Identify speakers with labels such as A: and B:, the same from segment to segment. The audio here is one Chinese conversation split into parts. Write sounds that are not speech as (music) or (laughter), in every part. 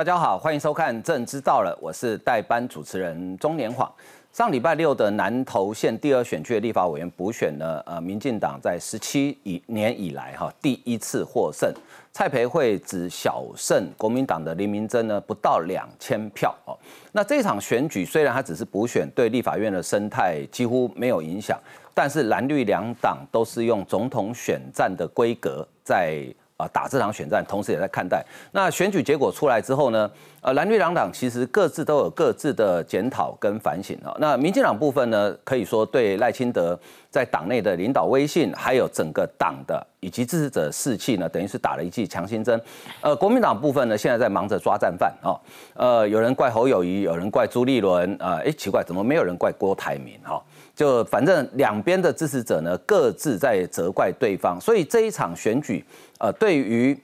A: 大家好，欢迎收看《政知道了》，我是代班主持人钟年晃。上礼拜六的南投县第二选区的立法委员补选呢，呃，民进党在十七以年以来哈第一次获胜，蔡培慧只小胜国民党的林明珍呢不到两千票哦。那这场选举虽然它只是补选，对立法院的生态几乎没有影响，但是蓝绿两党都是用总统选战的规格在。啊，打这场选战，同时也在看待那选举结果出来之后呢？呃，蓝绿两党其实各自都有各自的检讨跟反省啊。那民进党部分呢，可以说对赖清德在党内的领导威信，还有整个党的以及支持者士气呢，等于是打了一剂强心针。呃，国民党部分呢，现在在忙着抓战犯啊。呃，有人怪侯友谊，有人怪朱立伦啊。哎，奇怪，怎么没有人怪郭台铭？哈，就反正两边的支持者呢，各自在责怪对方。所以这一场选举。呃，对于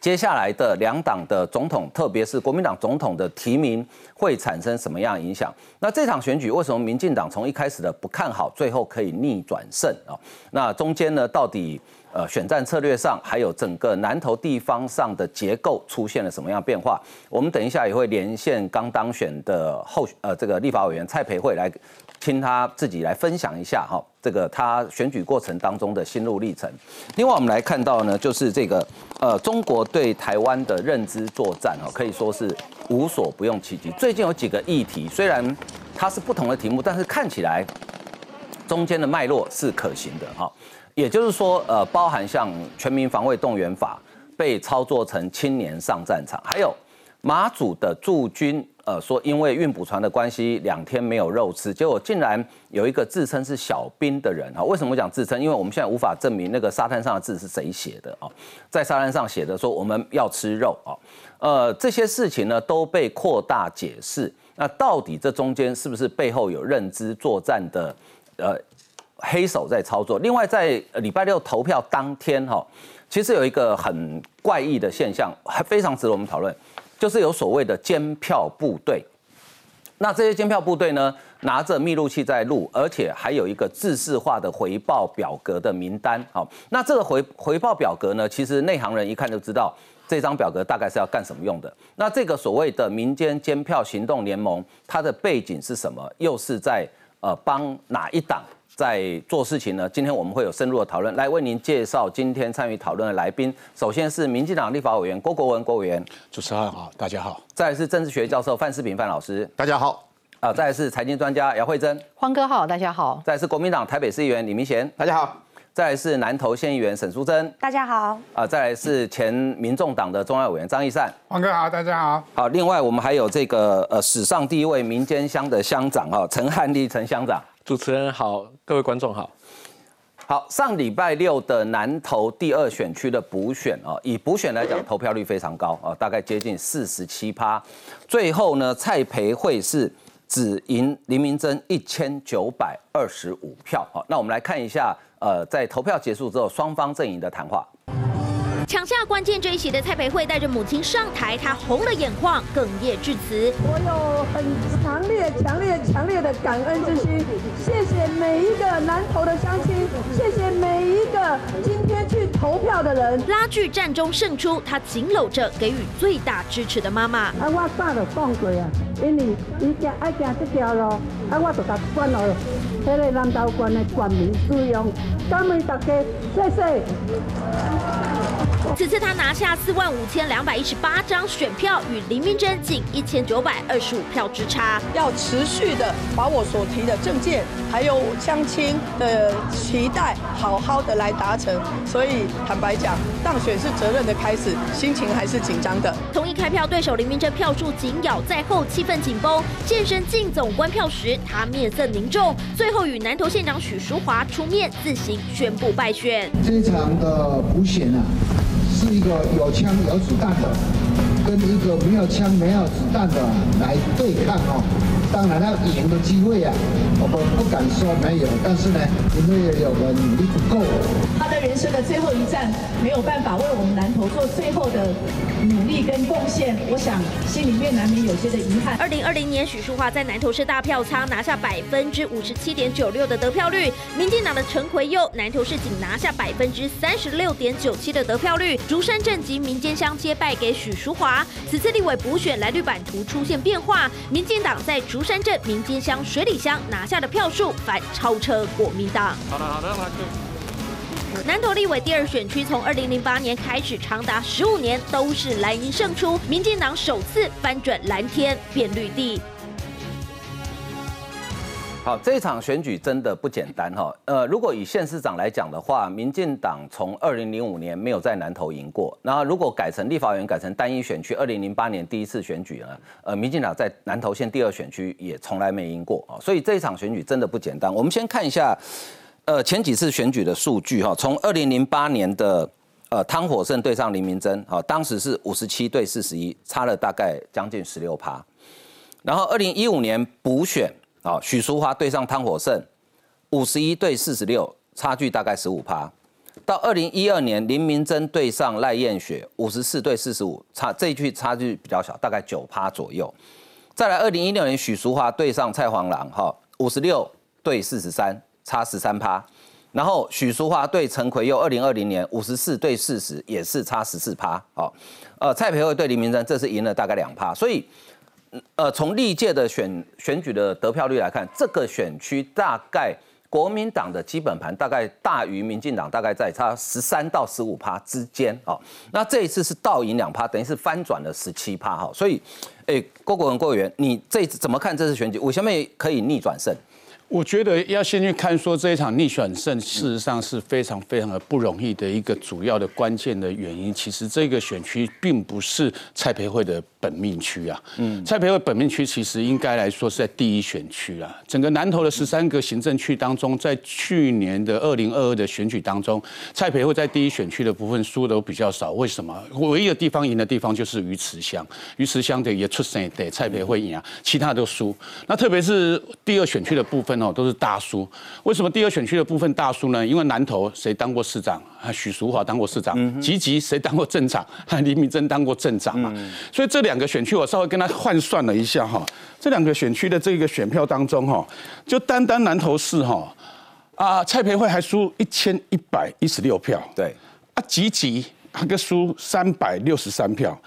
A: 接下来的两党的总统，特别是国民党总统的提名，会产生什么样影响？那这场选举为什么民进党从一开始的不看好，最后可以逆转胜啊？那中间呢，到底呃选战策略上，还有整个南投地方上的结构出现了什么样变化？我们等一下也会连线刚当选的候呃这个立法委员蔡培慧来。听他自己来分享一下哈，这个他选举过程当中的心路历程。另外，我们来看到呢，就是这个呃，中国对台湾的认知作战哈，可以说是无所不用其极。最近有几个议题，虽然它是不同的题目，但是看起来中间的脉络是可行的哈。也就是说，呃，包含像全民防卫动员法被操作成青年上战场，还有马祖的驻军。呃，说因为运补船的关系，两天没有肉吃，结果竟然有一个自称是小兵的人哈。为什么讲自称？因为我们现在无法证明那个沙滩上的字是谁写的啊。在沙滩上写的说我们要吃肉啊。呃，这些事情呢都被扩大解释。那到底这中间是不是背后有认知作战的呃黑手在操作？另外，在礼拜六投票当天哈，其实有一个很怪异的现象，还非常值得我们讨论。就是有所谓的监票部队，那这些监票部队呢，拿着密录器在录，而且还有一个自式化的回报表格的名单。好，那这个回回报表格呢，其实内行人一看就知道这张表格大概是要干什么用的。那这个所谓的民间监票行动联盟，它的背景是什么？又是在呃帮哪一党？在做事情呢，今天我们会有深入的讨论，来为您介绍今天参与讨论的来宾。首先是民进党立法委员郭国文郭委员，
B: 主持人好，大家好。
A: 再来是政治学教授范世平范老师，
B: 大家好。
A: 啊，再来是财经专家姚慧珍，
C: 欢哥好，大家好。
A: 再来是国民党台北市议员李明贤，
B: 大家好。
A: 再来是南投县议员沈淑珍，
D: 大家好。
A: 啊，再来是前民众党的中央委员张义善，
E: 黄哥好，大家好。
A: 好，另外我们还有这个呃史上第一位民间乡的乡长哈陈汉立陈乡长，
F: 主持人好，各位观众好。
A: 好，上礼拜六的南投第二选区的补选啊，以补选来讲，投票率非常高啊，大概接近四十七趴。最后呢，蔡培慧是只赢林明珍一千九百二十五票。好，那我们来看一下，呃，在投票结束之后，双方阵营的谈话。
G: 抢下关键这一席的蔡培慧带着母亲上台，她红了眼眶，哽咽致辞。
H: 我有很强烈、强烈、强烈的感恩之心，谢谢每一个南投的乡亲，谢谢每一个今天去投票的人。
G: 拉锯战中胜出，她紧搂着给予最大支持的妈妈。啊，
H: 我早就讲过啊，因为伊行爱行这条路，啊，我就甲管了，迄个南投县的全民使用，感恩大家，谢谢。
G: 此次他拿下四万五千两百一十八张选票，与林明珍仅一千九百二十五票之差。
I: 要持续的把我所提的政见，还有乡亲的期待，好好的来达成。所以坦白讲，当选是责任的开始，心情还是紧张的。
G: 同意开票对手林明珍票数紧咬在后，气氛紧绷。现身进总关票时，他面色凝重，最后与南投县长许淑华出面自行宣布败选。
J: 这场的补选啊。是一个有枪有子弹的，跟一个没有枪没有子弹的来对抗哦。当然要赢的机会啊，我们不敢说没有，但是呢，因为我们努力不够。
B: 他的人生的最后一站没有办法为我们南投做最后的努力跟贡献，我想心里面难免有些的遗憾。
G: 二零二零年，许淑华在南投市大票仓拿下百分之五十七点九六的得票率，民进党的陈奎佑南投市仅拿下百分之三十六点九七的得票率，竹山镇及民间乡皆败给许淑华。此次立委补选蓝绿版图出现变化，民进党在竹山镇、民间乡、水里乡拿下的票数反超车国民党。
K: 好的好了，那就。
G: 南投立委第二选区从二零零八年开始，长达十五年都是蓝营胜出，民进党首次翻转蓝天变绿地。
A: 好，这场选举真的不简单哈。呃，如果以县市长来讲的话，民进党从二零零五年没有在南投赢过。然后如果改成立法院改成单一选区，二零零八年第一次选举呢，呃，民进党在南投县第二选区也从来没赢过啊。所以这一场选举真的不简单。我们先看一下，呃，前几次选举的数据哈，从二零零八年的呃汤火胜对上林明珍，好，当时是五十七对四十一，差了大概将近十六趴。然后二零一五年补选。好，许淑华对上汤火胜，五十一对四十六，差距大概十五趴。到二零一二年，林明珍对上赖燕雪，五十四对四十五，差这一句差距比较小，大概九趴左右。再来，二零一六年许淑华对上蔡黄郎，哈，五十六对四十三，差十三趴。然后许淑华对陈奎佑，二零二零年五十四对四十，也是差十四趴。好，呃，蔡培慧对林明珍，这是赢了大概两趴，所以。呃，从历届的选选举的得票率来看，这个选区大概国民党的基本盘大概大于民进党，大概在差十三到十五趴之间哦。那这一次是倒赢两趴，等于是翻转了十七趴哈。所以，哎，郭国文郭委员，你这次怎么看这次选举？我下面可以逆转胜？
L: 我觉得要先去看说这一场逆选胜，事实上是非常非常的不容易的一个主要的关键的原因。其实这个选区并不是蔡培慧的本命区啊，嗯，蔡培慧本命区其实应该来说是在第一选区啊。整个南投的十三个行政区当中，在去年的二零二二的选举当中，蔡培慧在第一选区的部分输的都比较少。为什么？唯一的地方赢的地方就是鱼池乡，鱼池乡的也出声对蔡培慧赢啊，其他都输。那特别是第二选区的部分。哦，都是大叔。为什么第二选区的部分大叔呢？因为南投谁当过市长？许淑华当过市长。吉吉谁当过镇长？啊，(laughs) 李敏珍当过镇长嘛。所以这两个选区，我稍微跟他换算了一下哈，这两个选区的这个选票当中哈，就单单南投市哈，啊，蔡培慧还输一千一百一十六票。
A: 对。
L: 啊，吉吉他个输三百六十三票。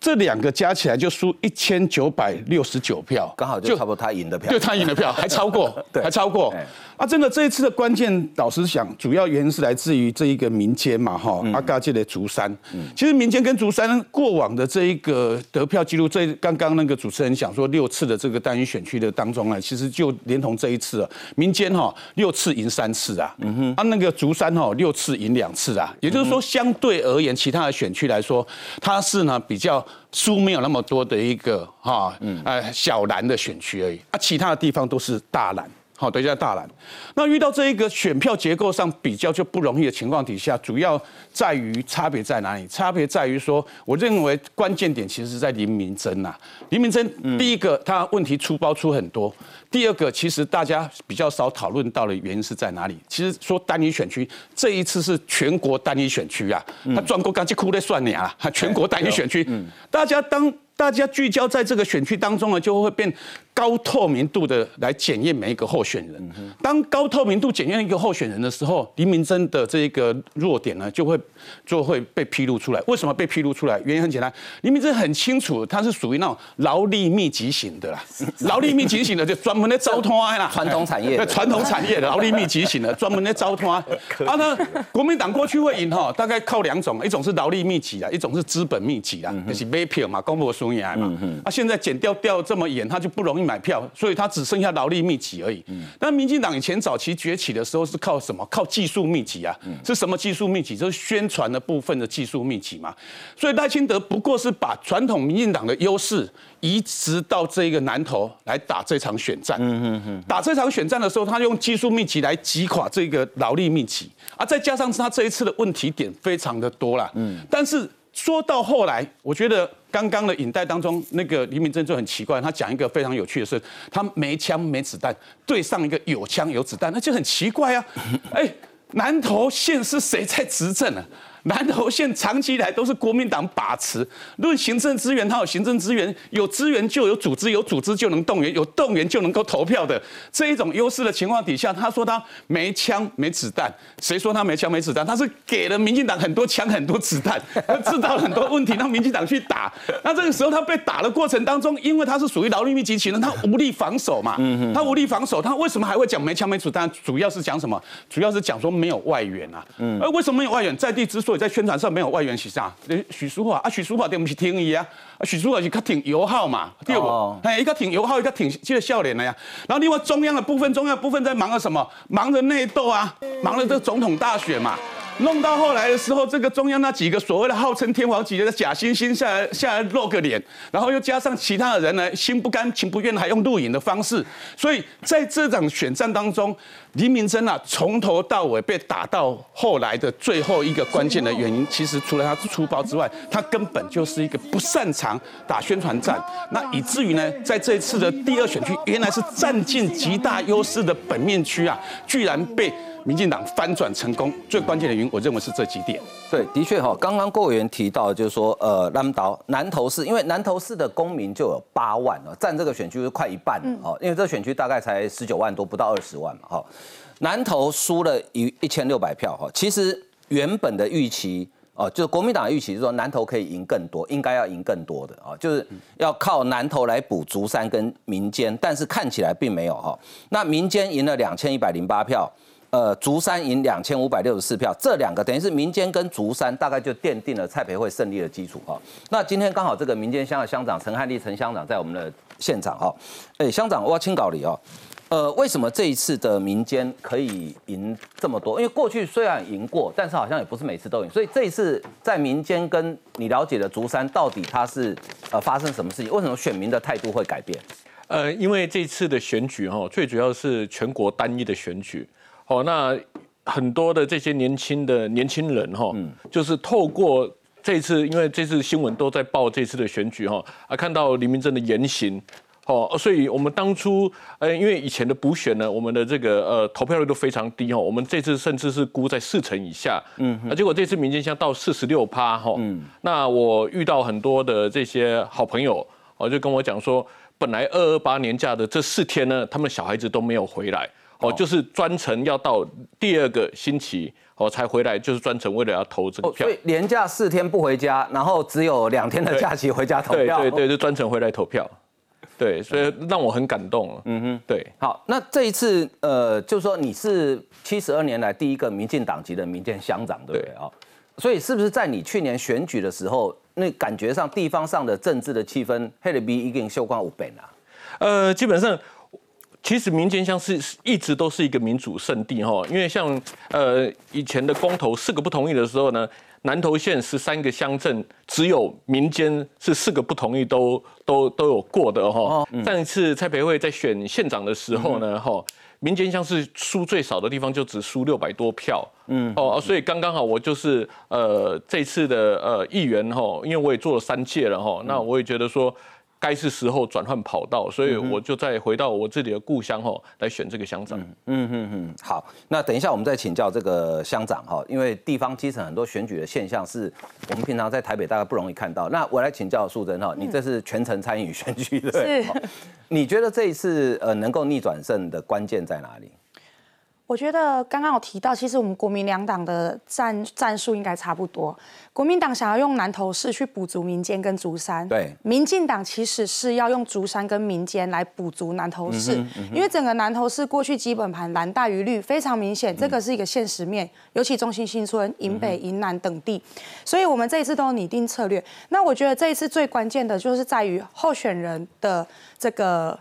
L: 这两个加起来就输一千九百六十九票，
A: 刚好就差不多他赢的票，
L: 就他赢的票 (laughs) 还超过，还超过。啊，真的这一次的关键，老实讲，主要原因是来自于这一个民间嘛，哈，阿嘎界的竹山。其实民间跟竹山过往的这一个得票记录，这刚刚那个主持人想说六次的这个单一选区的当中啊，其实就连同这一次啊，民间哈六次赢三次啊，嗯哼，啊那个竹山哈六次赢两次啊，也就是说相对而言，其他的选区来说，它是呢比较输没有那么多的一个哈，嗯，呃小蓝的选区而已，啊其他的地方都是大蓝。好，等一下大蓝。那遇到这一个选票结构上比较就不容易的情况底下，主要在于差别在哪里？差别在于说，我认为关键点其实是在林明珍呐。林明珍第一个，他问题出包出很多；第二个，其实大家比较少讨论到的原因是在哪里？其实说单一选区，这一次是全国单一选区啊，他转过刚去哭的算你啊，全国单一选区，大家当大家聚焦在这个选区当中呢，就会变。高透明度的来检验每一个候选人。当高透明度检验一个候选人的时候，林明珍的这个弱点呢，就会就会被披露出来。为什么被披露出来？原因很简单，林明珍很清楚，他是属于那种劳力密集型的啦。(laughs) 劳力密集型的就专门的招拖啦，
A: 传统产业，
L: 传统产业的劳力密集型的，专门的招拖。啊，那国民党过去会赢哈，大概靠两种，一种是劳力密集啊，一种是资本密集啊，就是买票嘛，公布输赢嘛。啊，现在减掉掉这么严，他就不容易。买票，所以他只剩下劳力密集而已。嗯但民进党以前早期崛起的时候是靠什么？靠技术密集啊！是什么技术密集？就是宣传的部分的技术密集嘛。所以赖清德不过是把传统民进党的优势移植到这个南投来打这场选战嗯嗯。打这场选战的时候，他用技术密集来击垮这个劳力密集啊！再加上他这一次的问题点非常的多了。但是说到后来，我觉得。刚刚的影带当中，那个黎明真就很奇怪，他讲一个非常有趣的事，他没枪没子弹对上一个有枪有子弹，那就很奇怪啊！哎，南投县是谁在执政啊？南投县长期以来都是国民党把持。论行政资源，它有行政资源，有资源就有组织，有组织就能动员，有动员就能够投票的这一种优势的情况底下，他说他没枪没子弹，谁说他没枪没子弹？他是给了民进党很多枪很多子弹，制造了很多问题让民进党去打。那这个时候他被打的过程当中，因为他是属于劳力密集型的，他无力防守嘛。他无力防守，他为什么还会讲没枪没子弹？主要是讲什么？主要是讲说没有外援啊。而为什么没有外援？在地之所以在宣传上没有外援许啥？许淑华啊，许淑华对不是听伊啊，许淑华是较挺友好嘛，对不？哎，一个挺友好，一个挺这个笑脸的呀。然后另外中央的部分，中央部分在忙着什么？忙着内斗啊，忙着这个总统大选嘛。弄到后来的时候，这个中央那几个所谓的号称天王级的假惺惺下来下来露个脸，然后又加上其他的人呢，心不甘情不愿，还用录影的方式。所以在这场选战当中，黎明真啊，从头到尾被打到后来的最后一个关键的原因，其实除了他粗暴之外，他根本就是一个不擅长打宣传战。那以至于呢，在这次的第二选区，原来是占尽极大优势的本面区啊，居然被。民进党翻转成功最关键的原因，我认为是这几点。
A: 对，的确哈，刚刚郭委员提到，就是说，呃，南岛南投市，因为南投市的公民就有八万哦，占这个选区快一半哦，因为这个选区大概才十九万多，不到二十万嘛哈。南投输了一一千六百票哈，其实原本的预期哦，就是国民党预期是说南投可以赢更多，应该要赢更多的啊，就是要靠南投来补竹山跟民间，但是看起来并没有哈。那民间赢了两千一百零八票。呃，竹山赢两千五百六十四票，这两个等于是民间跟竹山大概就奠定了蔡培慧胜利的基础哈。那今天刚好这个民间乡的乡长陈汉立陈乡长在我们的现场哈。哎，乡长，我要清稿里哦。呃，为什么这一次的民间可以赢这么多？因为过去虽然赢过，但是好像也不是每次都赢。所以这一次在民间跟你了解的竹山到底它是呃发生什么事情？为什么选民的态度会改变？
F: 呃，因为这次的选举哈，最主要是全国单一的选举。哦，那很多的这些年轻的年轻人哈，就是透过这次，因为这次新闻都在报这次的选举哈，啊，看到李明正的言行，哦，所以我们当初，呃，因为以前的补选呢，我们的这个呃投票率都非常低哈，我们这次甚至是估在四成以下，嗯，啊，结果这次民间乡到四十六趴哈，嗯，那我遇到很多的这些好朋友，哦，就跟我讲说，本来二二八年假的这四天呢，他们小孩子都没有回来。哦，就是专程要到第二个星期哦才回来，就是专程为了要投这个票。
A: 所以连假四天不回家，然后只有两天的假期回家投票。
F: 对对对，就专程回来投票。对，所以让我很感动。嗯哼，对。
A: 好，那这一次呃，就是说你是七十二年来第一个民进党籍的民间乡长，对不对啊？所以是不是在你去年选举的时候，那感觉上地方上的政治的气氛，黑的比已经修光五倍了？
F: 呃，基本上。其实民间乡是一直都是一个民主圣地哈，因为像呃以前的公投四个不同意的时候呢，南投县十三个乡镇只有民间是四个不同意都都都有过的哈。上一次蔡培慧在选县长的时候呢，哈民间乡是输最少的地方就只输六百多票，嗯哦，所以刚刚好我就是呃这次的呃议员哈，因为我也做了三届了哈，那我也觉得说。该是时候转换跑道，所以我就再回到我自己的故乡哈，来选这个乡长。嗯嗯
A: 嗯，好，那等一下我们再请教这个乡长哈，因为地方基层很多选举的现象是我们平常在台北大概不容易看到。那我来请教素贞哈，你这是全程参与选举的，
D: 是？(laughs)
A: 你觉得这一次呃能够逆转胜的关键在哪里？
D: 我觉得刚刚有提到，其实我们国民两党的战战术应该差不多。国民党想要用南投市去补足民间跟竹山，
A: 对；
D: 民进党其实是要用竹山跟民间来补足南投市，因为整个南投市过去基本盘蓝大于绿非常明显，这个是一个现实面，尤其中心新村、营北、营南等地，所以我们这一次都有拟定策略。那我觉得这一次最关键的就是在于候选人的这个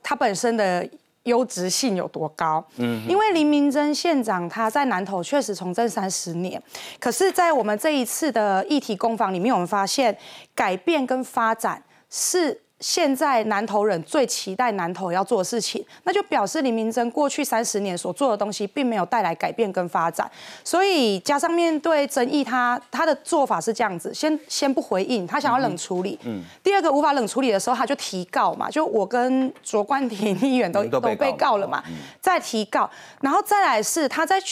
D: 他本身的。优质性有多高？嗯，因为林明珍县长他在南投确实从政三十年，可是，在我们这一次的议题攻防里面，我们发现改变跟发展是现在南投人最期待南投要做的事情，那就表示林明珍过去三十年所做的东西并没有带来改变跟发展，所以加上面对争议，他他的做法是这样子，先先不回应，他想要冷处理。嗯。第二个无法冷处理的时候，他就提告嘛，就我跟卓冠廷议员都都被告了嘛，再提告，然后再来是他在。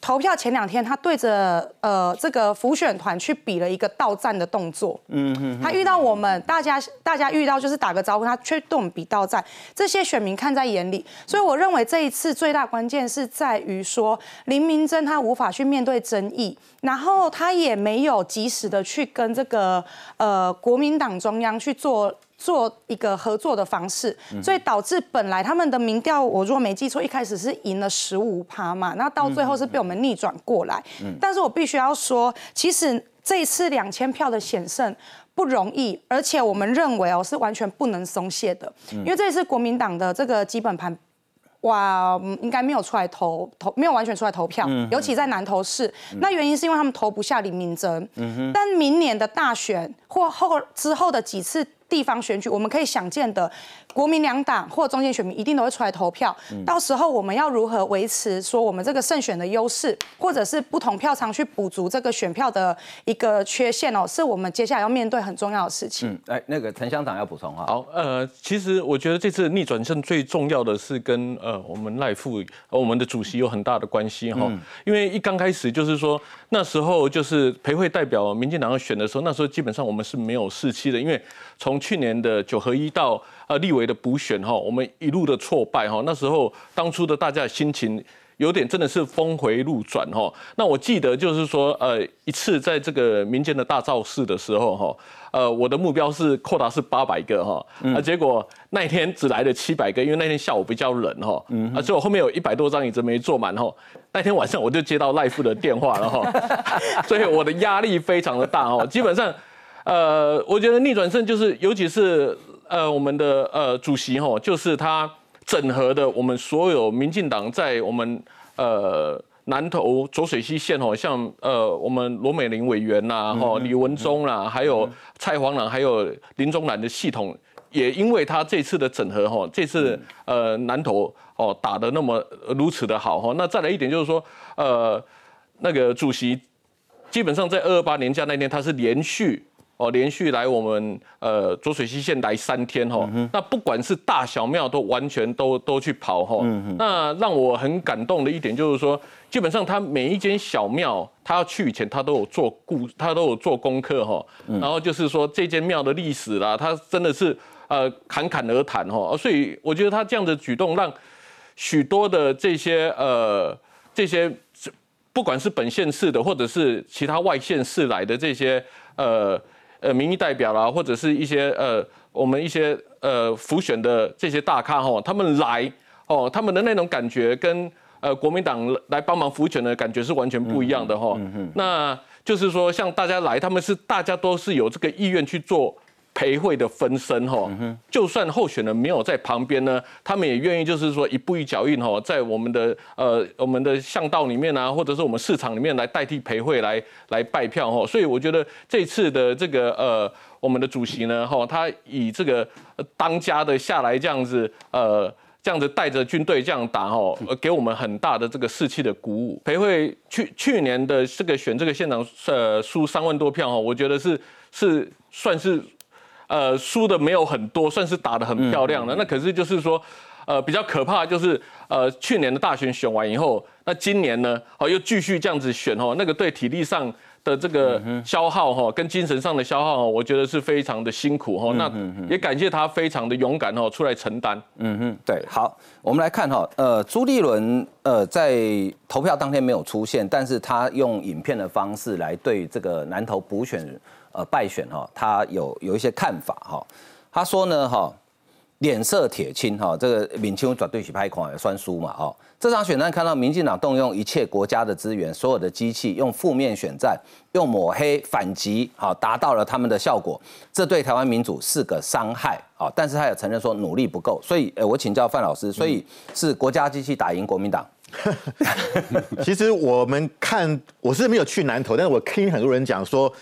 D: 投票前两天，他对着呃这个辅选团去比了一个到站的动作。嗯哼，他遇到我们大家，大家遇到就是打个招呼，他却对我们比到站，这些选民看在眼里。所以我认为这一次最大关键是在于说林明珍他无法去面对争议，然后他也没有及时的去跟这个呃国民党中央去做。做一个合作的方式，所以导致本来他们的民调，我如果没记错，一开始是赢了十五趴嘛，那到最后是被我们逆转过来。但是我必须要说，其实这一次两千票的险胜不容易，而且我们认为哦是完全不能松懈的，因为这一次国民党的这个基本盘，哇，应该没有出来投投，没有完全出来投票，尤其在南投市，那原因是因为他们投不下李明哲。但明年的大选或后之后的几次。地方选举，我们可以想见的。国民两党或中间选民一定都会出来投票，到时候我们要如何维持说我们这个胜选的优势，或者是不同票仓去补足这个选票的一个缺陷哦，是我们接下来要面对很重要的事情。嗯，
A: 哎，那个陈乡长要补充啊。
F: 好，呃，其实我觉得这次逆转胜最重要的是跟呃我们赖副我们的主席有很大的关系哈，因为一刚开始就是说那时候就是培会代表民进党要选的时候，那时候基本上我们是没有士气的，因为从去年的九合一到呃，立委的补选哈，我们一路的挫败哈，那时候当初的大家心情有点真的是峰回路转哈。那我记得就是说，呃，一次在这个民间的大造势的时候哈，呃，我的目标是扩大是八百个哈，啊，结果那一天只来了七百个，因为那天下午比较冷哈，啊，所以我后面有一百多张椅子没坐满哈。那天晚上我就接到赖夫的电话了哈，(laughs) 所以我的压力非常的大哦。基本上，呃，我觉得逆转胜就是，尤其是。呃，我们的呃主席哈，就是他整合的我们所有民进党在我们呃南投浊水溪县吼，像呃我们罗美玲委员呐，哈李文忠啦，还有蔡黄朗，还有林宗南的系统，也因为他这次的整合哈，这次呃南投哦打的那么如此的好哈，那再来一点就是说，呃那个主席基本上在二二八年假那天，他是连续。哦，连续来我们呃浊水溪县来三天哈，那不管是大小庙都完全都都去跑哈。那让我很感动的一点就是说，基本上他每一间小庙，他要去以前他都有做故，他都有做功课哈。然后就是说这间庙的历史啦，他真的是呃侃侃而谈哈。所以我觉得他这样的举动，让许多的这些呃这些不管是本县市的，或者是其他外县市来的这些呃。呃，民意代表啦，或者是一些呃，我们一些呃，浮选的这些大咖哈，他们来哦，他们的那种感觉跟呃国民党来帮忙浮选的感觉是完全不一样的哈。那就是说，像大家来，他们是大家都是有这个意愿去做。培会的分身哈，就算候选人没有在旁边呢，他们也愿意就是说一步一脚印哈，在我们的呃我们的巷道里面啊，或者是我们市场里面来代替培会来来拜票哈，所以我觉得这次的这个呃我们的主席呢哈，他以这个当家的下来这样子呃这样子带着军队这样打哈，给我们很大的这个士气的鼓舞。培会去去年的这个选这个县长呃输三万多票哈，我觉得是是算是。呃，输的没有很多，算是打的很漂亮了。那可是就是说，呃，比较可怕就是，呃，去年的大选选完以后，那今年呢，哦，又继续这样子选哦，那个对体力上的这个消耗哈，跟精神上的消耗，我觉得是非常的辛苦哈。那也感谢他非常的勇敢哦，出来承担。
A: 嗯哼，对，好，我们来看哈，呃，朱立伦呃在投票当天没有出现，但是他用影片的方式来对这个南投补选。呃，败选哈，他有有一些看法哈。他说呢，哈，脸色铁青哈，这个闽清绝对是拍狂也算输嘛哈。这场选战看到民进党动用一切国家的资源，所有的机器用负面选战，用抹黑反击，好达到了他们的效果。这对台湾民主是个伤害啊。但是他也承认说努力不够，所以呃，我请教范老师，所以是国家机器打赢国民党？(laughs)
E: 其实我们看，我是没有去南投，但是我听很多人讲说。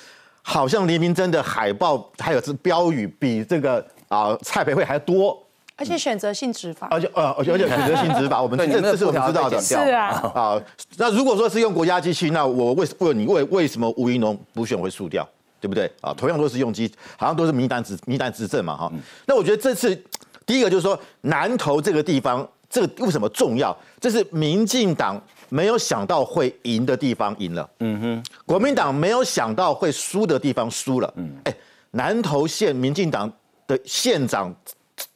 E: 好像黎明真的海报还有这标语比这个啊蔡培慧还多。
D: 而且选择性执法，
E: 而且呃，而且而且选择性执法，(laughs) 我们这这是我们知道的。
D: 是啊，
E: 啊，那如果说是用国家机器，那我为问你为为什么吴怡农补选会输掉，对不对？啊，同样都是用机，好像都是民党执民党执政嘛，哈。那我觉得这次第一个就是说南投这个地方，这个为什么重要？这是民进党没有想到会赢的地方赢了，嗯哼，国民党没有想到会输的地方输了，嗯，哎，南投县民进党的县长。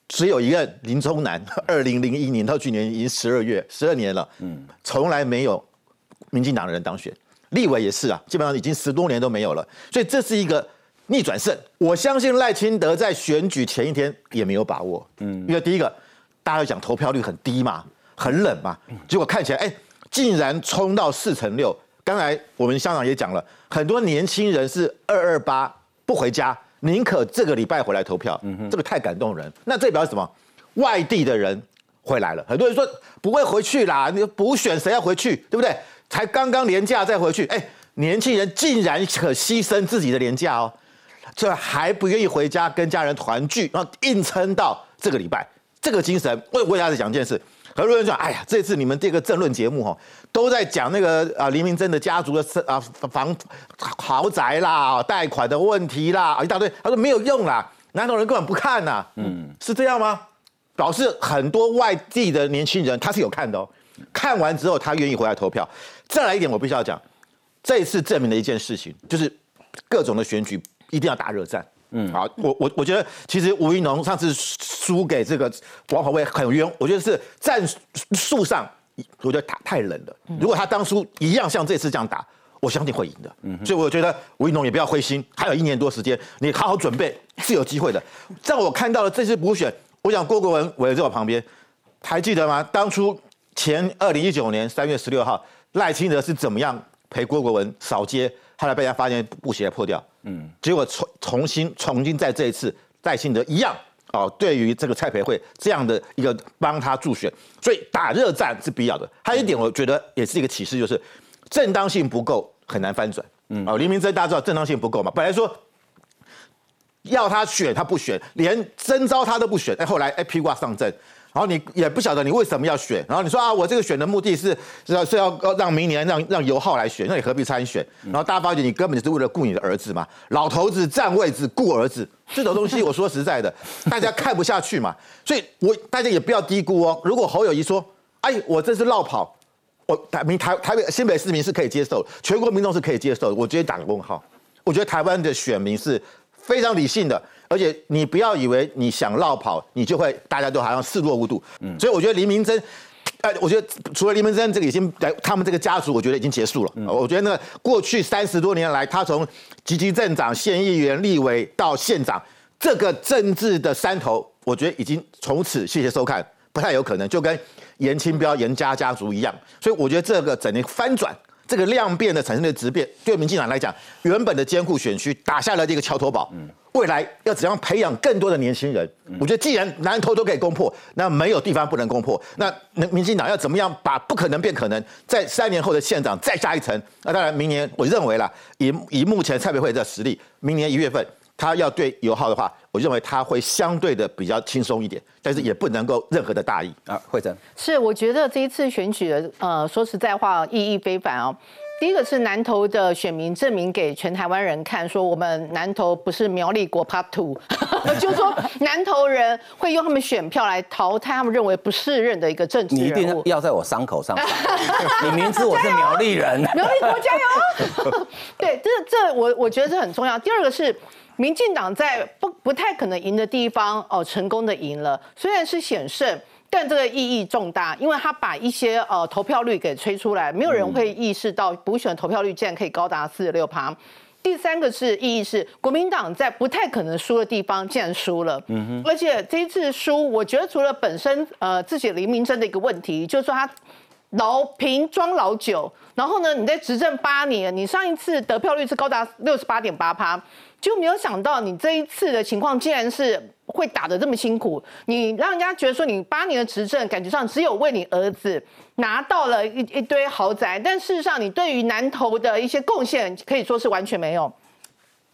E: 只有一个林中南，(laughs) 二零零一年到去年已经十二月十二年了，嗯，从来没有民进党的人当选，立委也是啊，基本上已经十多年都没有了，所以这是一个逆转胜。我相信赖清德在选举前一天也没有把握，嗯，因为第一个大家讲投票率很低嘛，很冷嘛，结果看起来哎，竟然冲到四成六。刚才我们香港也讲了，很多年轻人是二二八不回家。宁可这个礼拜回来投票，这个太感动人。那这表示什么？外地的人回来了。很多人说不会回去啦，你补选谁要回去，对不对？才刚刚廉价再回去，哎，年轻人竟然可牺牲自己的廉价哦，这还不愿意回家跟家人团聚，然后硬撑到这个礼拜，这个精神。我我大家讲一件事。很多人讲：“哎呀，这次你们这个政论节目哈，都在讲那个啊黎明真的家族的啊房豪宅啦、贷款的问题啦，一大堆。”他说没有用啦，南投人根本不看呐。嗯，是这样吗？表示很多外地的年轻人他是有看的哦，看完之后他愿意回来投票。再来一点，我必须要讲，这一次证明了一件事情，就是各种的选举一定要打热战。嗯，好，我我我觉得其实吴云农上次输给这个王宏威很冤，我觉得是战术上，我觉得打太冷了。如果他当初一样像这次这样打，我相信会赢的。嗯，所以我觉得吴云农也不要灰心，还有一年多时间，你好好准备是有机会的。在我看到了这次补选，我想郭国文围在我旁边，还记得吗？当初前二零一九年三月十六号，赖清德是怎么样陪郭国文扫街？后来被人家发现布鞋破掉，嗯，结果重重新重新在这一次戴信德一样哦，对于这个蔡培慧这样的一个帮他助选，所以打热战是必要的。还有一点，我觉得也是一个启示，就是正当性不够很难翻转。嗯，哦，黎明真大家知道正当性不够嘛？本来说要他选他不选，连征召他都不选，哎，后来哎披挂上阵。然后你也不晓得你为什么要选，然后你说啊，我这个选的目的是是要是要让明年让让尤浩来选，那你何必参选？然后大家发觉你根本就是为了顾你的儿子嘛，老头子占位置顾儿子这种东西，我说实在的，(laughs) 大家看不下去嘛。所以我大家也不要低估哦。如果侯友谊说，哎，我这是绕跑，我台民台台北新北市民是可以接受，全国民众是可以接受，我直接打个问号。我觉得台湾的选民是非常理性的。而且你不要以为你想绕跑，你就会大家都好像视若无睹。嗯，所以我觉得黎明真，哎，我觉得除了黎明真这个已经，他们这个家族，我觉得已经结束了。我觉得那个过去三十多年来，他从积极镇长、县议员、立委到县长，这个政治的山头，我觉得已经从此谢谢收看，不太有可能，就跟严清标、严家家族一样。所以我觉得这个整个翻转。这个量变的产生的质变，对民进党来讲，原本的艰苦选区打下了这个桥头堡。未来要怎样培养更多的年轻人？我觉得既然南投都可以攻破，那没有地方不能攻破。那民进党要怎么样把不可能变可能？在三年后的县长再加一层。那当然，明年我认为啦，以以目前蔡培慧的实力，明年一月份。他要对油耗的话，我认为他会相对的比较轻松一点，但是也不能够任何的大意
A: 啊。慧珍
M: 是，我觉得这一次选举的，呃，说实在话，意义非凡哦。第一个是南投的选民证明给全台湾人看，说我们南投不是苗栗国 Part Two，(laughs) 就说南投人会用他们选票来淘汰他们认为不适任的一个政治
A: 你一定要在我伤口上你明知我是苗栗人，(laughs)
M: 苗栗国加油。(laughs) 对，这这我我觉得这很重要。第二个是。民进党在不不太可能赢的地方哦，成功的赢了，虽然是险胜，但这个意义重大，因为他把一些呃投票率给吹出来，没有人会意识到补选投票率竟然可以高达四十六趴。第三个是意义是国民党在不太可能输的地方竟然输了，嗯哼，而且这一次输，我觉得除了本身呃自己黎明真的一个问题，就是说他老瓶装老酒，然后呢你在执政八年，你上一次得票率是高达六十八点八趴。就没有想到你这一次的情况，竟然是会打得这么辛苦。你让人家觉得说你八年的执政，感觉上只有为你儿子拿到了一一堆豪宅，但事实上你对于南投的一些贡献可以说是完全没有。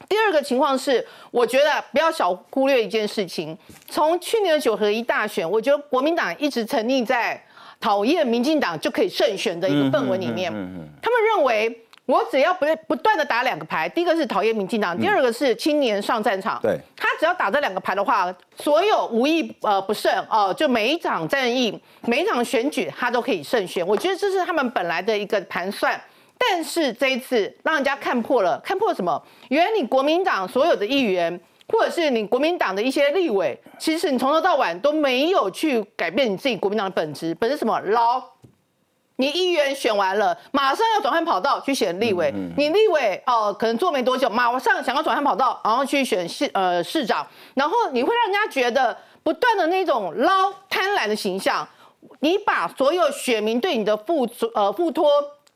M: 第二个情况是，我觉得不要小忽略一件事情。从去年的九合一大选，我觉得国民党一直沉溺在讨厌民进党就可以胜选的一个氛围里面。他们认为，我只要不不断的打两个牌，第一个是讨厌民进党，第二个是青年上战场。
A: 对，
M: 他只要打这两个牌的话，所有无意呃不胜哦，就每一场战役、每一场选举，他都可以胜选。我觉得这是他们本来的一个盘算。但是这一次让人家看破了，看破什么？原来你国民党所有的议员，或者是你国民党的一些立委，其实你从头到晚都没有去改变你自己国民党的本质，本质什么捞？你议员选完了，马上要转换跑道去选立委，你立委哦，可能做没多久，马上想要转换跑道，然后去选市呃市长，然后你会让人家觉得不断的那种捞贪婪的形象，你把所有选民对你的付呃付托。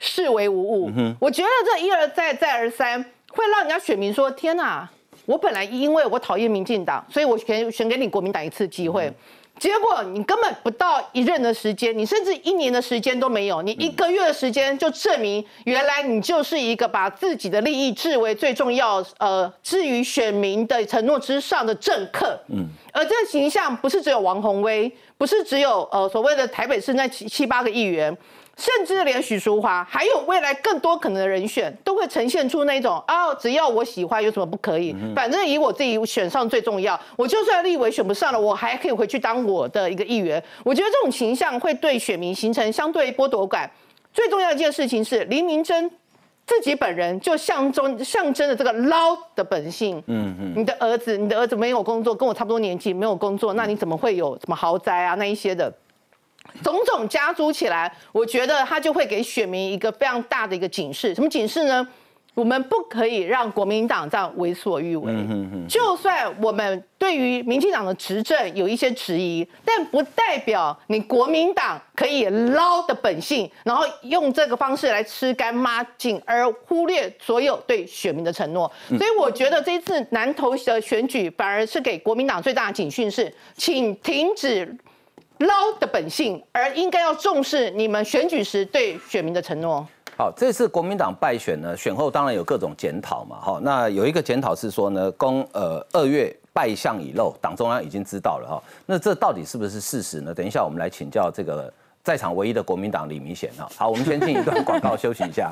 M: 视为无物，我觉得这一而再再而三，会让人家选民说：天哪！我本来因为我讨厌民进党，所以我选选给你国民党一次机会，结果你根本不到一任的时间，你甚至一年的时间都没有，你一个月的时间就证明原来你就是一个把自己的利益置为最重要，呃，置于选民的承诺之上的政客。嗯，而这个形象不是只有王宏威，不是只有呃所谓的台北市那七七八个议员。甚至连许淑华，还有未来更多可能的人选，都会呈现出那种啊，只要我喜欢，有什么不可以？反正以我自己选上最重要。我就算立委选不上了，我还可以回去当我的一个议员。我觉得这种形象会对选民形成相对剥夺感。最重要一件事情是，黎明真自己本人就象征象征了这个捞的本性。嗯嗯，你的儿子，你的儿子没有工作，跟我差不多年纪，没有工作，那你怎么会有什么豪宅啊那一些的？种种加诸起来，我觉得他就会给选民一个非常大的一个警示。什么警示呢？我们不可以让国民党这样为所欲为。就算我们对于民进党的执政有一些质疑，但不代表你国民党可以捞的本性，然后用这个方式来吃干抹净，而忽略所有对选民的承诺。所以我觉得这次南投的选举反而是给国民党最大的警讯是，请停止。捞的本性，而应该要重视你们选举时对选民的承诺。
A: 好，这次国民党败选呢，选后当然有各种检讨嘛。哈，那有一个检讨是说呢，公呃二月败相已露，党中央已经知道了哈。那这到底是不是事实呢？等一下我们来请教这个在场唯一的国民党李明显哈。好，我们先进一段广告 (laughs) 休息一下。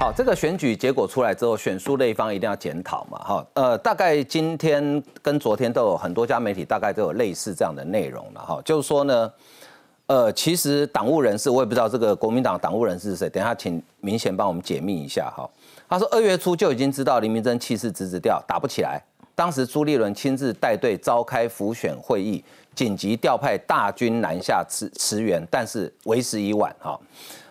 A: 好，这个选举结果出来之后，选输那一方一定要检讨嘛，哈，呃，大概今天跟昨天都有很多家媒体大概都有类似这样的内容了，哈，就是说呢，呃，其实党务人士我也不知道这个国民党党务人士是谁，等下请明显帮我们解密一下，哈，他说二月初就已经知道林明珍气势直直掉，打不起来，当时朱立伦亲自带队召开辅选会议，紧急调派大军南下驰驰援，但是为时已晚，哈，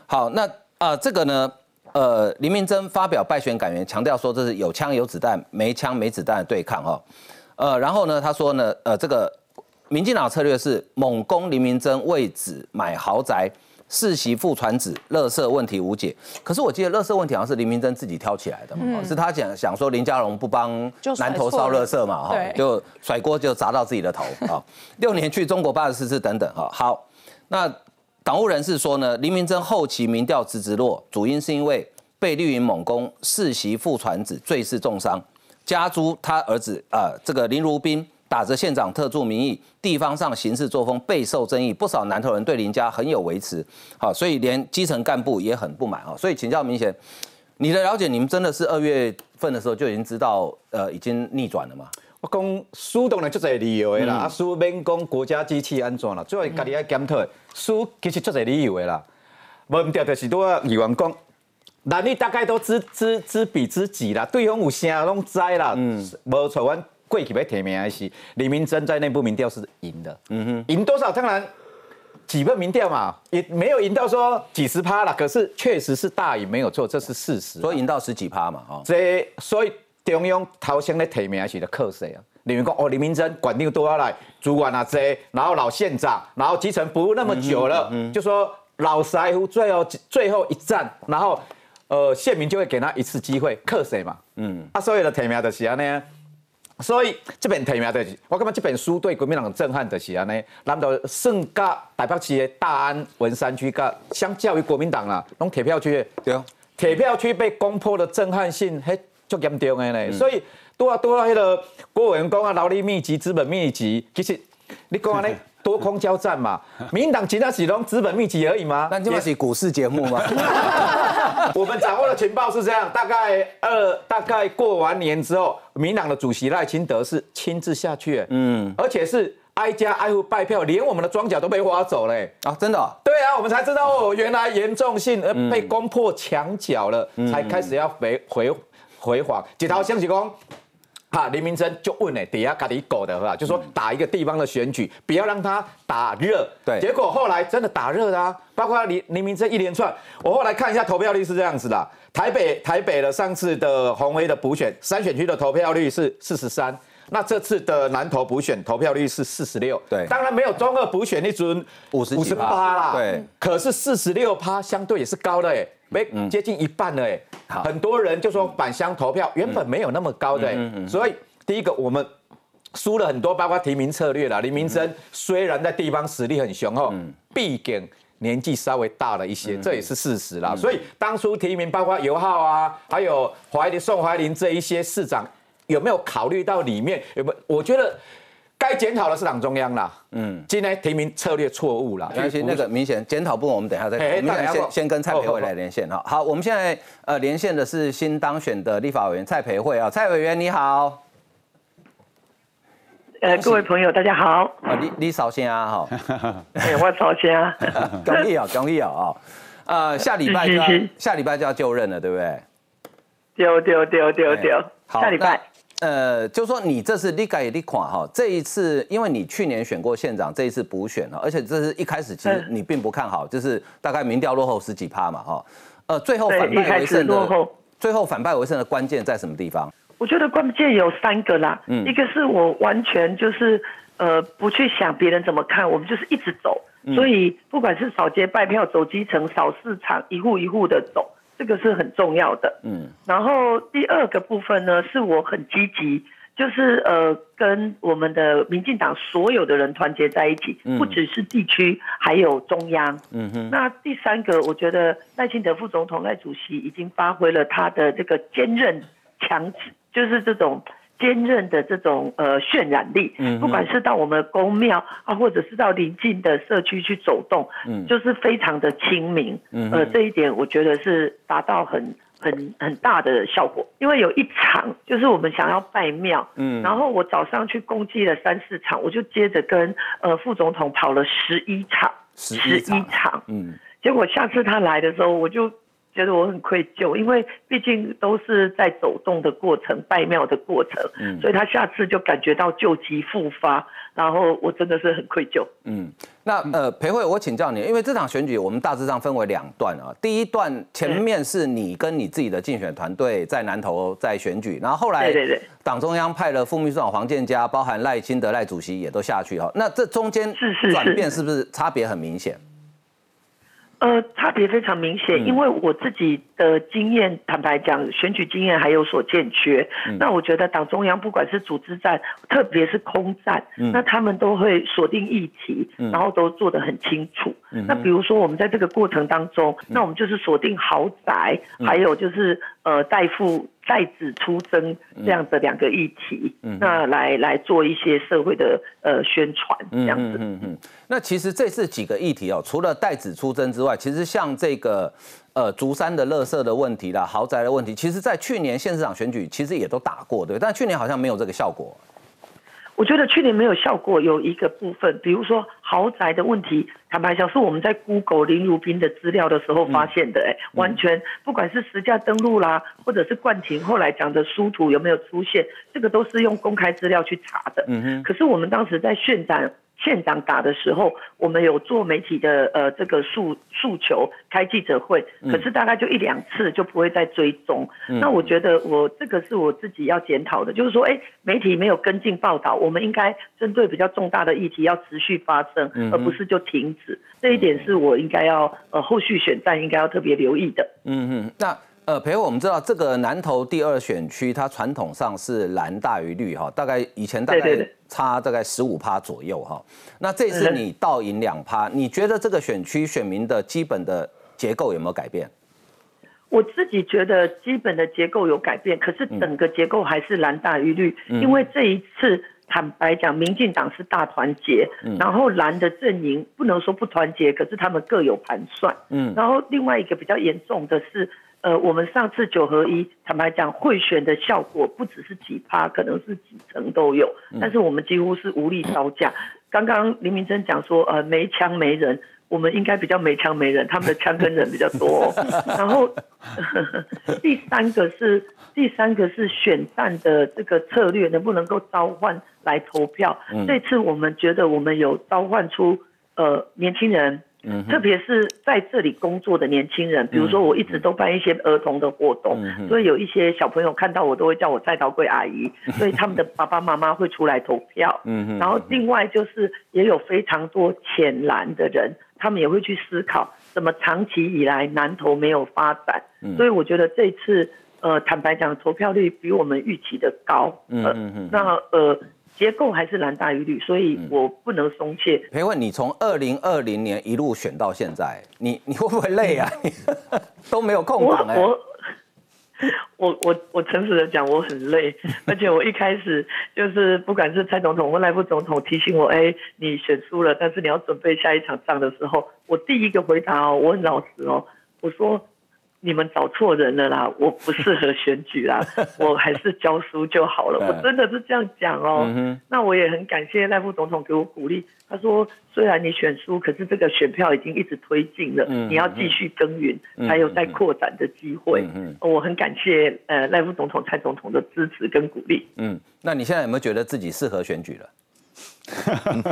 A: 好，那啊这个呢？呃，林明珍发表败选感言，强调说这是有枪有子弹、没枪没子弹的对抗哈。呃，然后呢，他说呢，呃，这个民进党策略是猛攻林明珍为子买豪宅、世袭父传子、乐色问题无解。可是我记得乐色问题好像是林明珍自己挑起来的嘛，是他想想说林佳龙不帮南投烧乐色嘛哈，就甩锅就砸到自己的头啊。六年去中国八十四次等等哈。好，那。党务人士说呢，林明珍后期民调直直落，主因是因为被绿营猛攻，世袭副传子最是重伤，家诸他儿子啊，这个林如斌打着县长特助名义，地方上行事作风备受争议，不少南投人对林家很有维持，好，所以连基层干部也很不满啊。所以请教明显，你的了解，你们真的是二月份的时候就已经知道，呃，已经逆转了吗？
N: 我讲输当然足侪理由的啦，啊输免讲国家机器安怎啦，最后家己要检讨。输其实足侪理由的啦，无掉就是拄啊，议员讲，男女大概都知知知彼知己啦，对方有啥拢知啦，嗯，无错，阮过去要提名的是李明珍在内部民调是赢的，嗯哼，赢多少？当然几份民调嘛，也没有赢到说几十趴啦，可是确实是大赢，没有错，这是事实，
A: 所以赢到十几趴嘛，哦，
N: 这所以。中央头先咧提名是咧靠谁啊？李明讲哦，李明珍管定多要来，主管啊这，然后老县长，然后基层服务那么久了，就说老师傅最后最后一战，然后呃县民就会给他一次机会，克谁嘛？嗯，啊所有的提名的是安尼，所以这本提名就是，我感觉这本书对国民党的震撼就是安尼，难道胜甲台北市的大安文山区，甲相较于国民党啦，拢铁票区，
A: 对啊，
N: 铁票区被攻破的震撼性，嘿，足严重的呢。所以多啊多啊，迄个郭委员讲啊，劳力密集、资本密集，其实你讲安尼。(laughs) 多空交战嘛，(laughs) 民进党其他只拢资本密集而已嘛？
A: 那这是股市节目吗？(laughs)
N: 我们掌握的情报是这样，大概二大概过完年之后，民党的主席赖清德是亲自下去，嗯，而且是挨家挨户拜票，连我们的庄脚都被挖走嘞
A: 啊！真的？
N: 对啊，我们才知道哦，原来严重性而被攻破墙角了，才开始要回回回访。几条消息讲。哈，林明珍就问呢，底下卡里狗的哈，就说打一个地方的选举，不要让他打热。
A: 对，
N: 结果后来真的打热啊，包括林林明珍一连串，我后来看一下投票率是这样子的，台北台北的上次的红威的补选三选区的投票率是四十三，那这次的南投补选投票率是四十六。
A: 对，
N: 当然没有中二补选那尊
A: 五十五十八
N: 啦。
A: 对，
N: 可是四十六趴相对也是高的哎。没接近一半了哎，很多人就说返乡投票原本没有那么高的，所以第一个我们输了很多，包括提名策略啦。林明珍虽然在地方实力很雄厚，毕竟年纪稍微大了一些，这也是事实啦。所以当初提名包括尤浩啊，还有怀林宋怀林这一些市长，有没有考虑到里面？有没？我觉得。该检讨的是党中央啦，嗯，今天提名策略错误了。
A: 而且那个明显检讨部分，我们等一下再，我们先先跟蔡培慧来连线哈。好，我们现在呃连线的是新当选的立法委员蔡培慧啊，蔡委员你好。
O: 呃，各位朋友大家好。
A: 啊，你你首先啊
O: 哈。(laughs) 哎，我首先啊。(laughs)
A: 恭喜啊，恭喜啊啊！呃，下礼拜就要下礼拜就要就任了，对不对？
O: 丢丢丢丢丢。下礼拜。
A: 呃，就说你这是立改立垮哈，这一次因为你去年选过县长，这一次补选了，而且这是一开始其实你并不看好，就是大概民调落后十几趴嘛哈，呃，最后反败为胜的，最后反败为胜的关键在什么地方？
O: 我觉得关键有三个啦，嗯，一个是我完全就是呃不去想别人怎么看，我们就是一直走，所以不管是扫街拜票、走基层、扫市场，一户一户的走。这个是很重要的，嗯，然后第二个部分呢，是我很积极，就是呃，跟我们的民进党所有的人团结在一起，不只是地区，还有中央，嗯哼。那第三个，我觉得赖清德副总统、赖主席已经发挥了他的这个坚韧、强，就是这种。坚韧的这种呃渲染力，不管是到我们宫庙啊，或者是到邻近的社区去走动，嗯就是非常的亲民。呃，这一点我觉得是达到很很很大的效果。因为有一场就是我们想要拜庙，嗯然后我早上去共计了三四场，我就接着跟呃副总统跑了十一场，
A: 十一场，
O: 嗯，结果下次他来的时候，我就。觉得我很愧疚，因为毕竟都是在走动的过程、拜庙的过程，嗯，所以他下次就感觉到旧疾复发，然后我真的是很愧疚。
A: 嗯，那呃，裴慧，我请教你，因为这场选举我们大致上分为两段啊，第一段前面是你跟你自己的竞选团队在南投在选举，然后后来
O: 对对对，
A: 党中央派了副秘书长黄建佳，包含赖清德赖主席也都下去哈，那这中间
O: 是是
A: 转变是不是差别很明显？
O: 呃，差别非常明显，因为我自己的经验，坦白讲，选举经验还有所欠缺。那我觉得党中央不管是组织战，特别是空战，那他们都会锁定议题，然后都做得很清楚。那比如说我们在这个过程当中，那我们就是锁定豪宅，还有就是呃代付。代子出征这样的两个议题，嗯那来来做一些社会的呃宣传这样子。嗯嗯
A: 那其实这是几个议题哦，除了代子出征之外，其实像这个呃竹山的垃圾的问题啦、豪宅的问题，其实在去年县市长选举其实也都打过，对，但去年好像没有这个效果。
O: 我觉得去年没有效果，有一个部分，比如说豪宅的问题，坦白讲是我们在 Google 林如斌的资料的时候发现的，哎，完全不管是实价登录啦，或者是冠廷后来讲的书图有没有出现，这个都是用公开资料去查的。嗯哼。可是我们当时在渲染。县长打的时候，我们有做媒体的呃这个诉诉求，开记者会，可是大概就一两次就不会再追踪。那我觉得我这个是我自己要检讨的，就是说，哎，媒体没有跟进报道，我们应该针对比较重大的议题要持续发声，而不是就停止。这一点是我应该要呃后续选战应该要特别留意的。
A: 嗯嗯，那。呃，裴伟，我们知道这个南投第二选区，它传统上是蓝大于绿哈，大概以前大概差大概十五趴左右哈。那这次你倒赢两趴，你觉得这个选区选民的基本的结构有没有改变？
O: 我自己觉得基本的结构有改变，可是整个结构还是蓝大于绿，因为这一次坦白讲，民进党是大团结，然后蓝的阵营不能说不团结，可是他们各有盘算。嗯，然后另外一个比较严重的是。呃，我们上次九合一，坦白讲，贿选的效果不只是几趴，可能是几成都有。但是我们几乎是无力招架。刚刚林明珍讲说，呃，没枪没人，我们应该比较没枪没人，他们的枪跟人比较多。(laughs) 然后 (laughs) 第三个是第三个是选战的这个策略能不能够召唤来投票？这次我们觉得我们有召唤出呃年轻人。嗯，特别是在这里工作的年轻人，比如说我一直都办一些儿童的活动，所以有一些小朋友看到我都会叫我蔡桃贵阿姨，所以他们的爸爸妈妈会出来投票。嗯然后另外就是也有非常多浅蓝的人，他们也会去思考，怎么长期以来南投没有发展。嗯。所以我觉得这次，呃，坦白讲，投票率比我们预期的高。嗯嗯嗯。那呃。结构还是蓝大于绿，所以我不能松懈。
A: 裴问，你从二零二零年一路选到现在，你 (laughs) 你会不会累啊？(laughs) 都没有空档哎。
O: 我我我我诚实的讲，我很累，(laughs) 而且我一开始就是不管是蔡总统或赖副总统提醒我，哎，你选输了，但是你要准备下一场仗的时候，我第一个回答哦，我很老实哦，我说。你们找错人了啦！我不适合选举啦，(laughs) 我还是教书就好了。我真的是这样讲哦。那我也很感谢赖副总统给我鼓励。他说，虽然你选输，可是这个选票已经一直推进了，你要继续耕耘，才有再扩展的机会。我很感谢呃赖副总统、蔡总统的支持跟鼓励。
A: 嗯，那你现在有没有觉得自己适合选举了？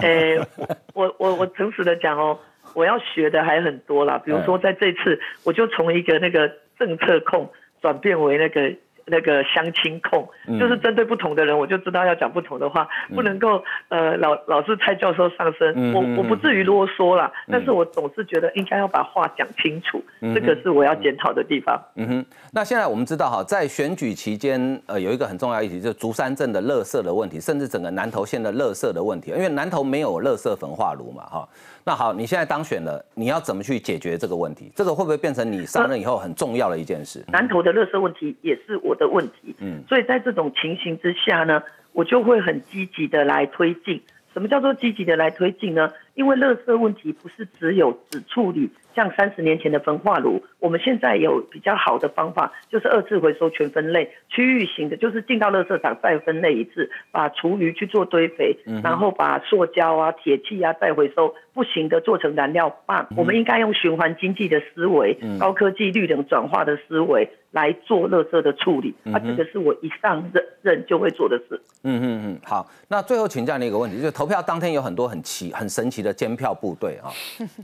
O: 诶，(laughs) 我我我诚实的讲哦。我要学的还很多啦，比如说在这次，我就从一个那个政策控转变为那个那个相亲控，就是针对不同的人，我就知道要讲不同的话，不能够呃老老是蔡教授上身，我我不至于啰嗦啦，但是我总是觉得应该要把话讲清楚，这个是我要检讨的地方。嗯哼，
A: 那现在我们知道哈，在选举期间，呃，有一个很重要议题，就是竹山镇的垃圾的问题，甚至整个南投县的垃圾的问题，因为南投没有垃圾焚化炉嘛，哈。那好，你现在当选了，你要怎么去解决这个问题？这个会不会变成你上任以后很重要的一件事？
O: 南投的垃圾问题也是我的问题，嗯，所以在这种情形之下呢，我就会很积极的来推进。什么叫做积极的来推进呢？因为垃圾问题不是只有只处理。像三十年前的焚化炉，我们现在有比较好的方法，就是二次回收全分类，区域型的，就是进到垃圾场再分类一次，把厨余去做堆肥，然后把塑胶啊、铁器啊再回收，不行的做成燃料棒。我们应该用循环经济的思维、高科技绿能转化的思维来做垃圾的处理。啊，这个是我一上任任就会做的事。嗯
A: 嗯嗯，好。那最后请教你一个问题，就是投票当天有很多很奇、很神奇的监票部队啊。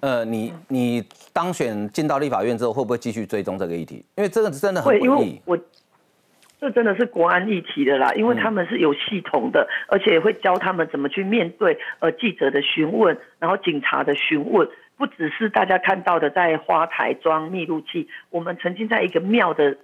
A: 呃，你你。当选进到立法院之后，会不会继续追踪这个议题？因为这个真的很
O: 诡异。我这真的是国安议题的啦，因为他们是有系统的，而且会教他们怎么去面对呃记者的询问，然后警察的询问，不只是大家看到的在花台装密录器。我们曾经在一个庙的，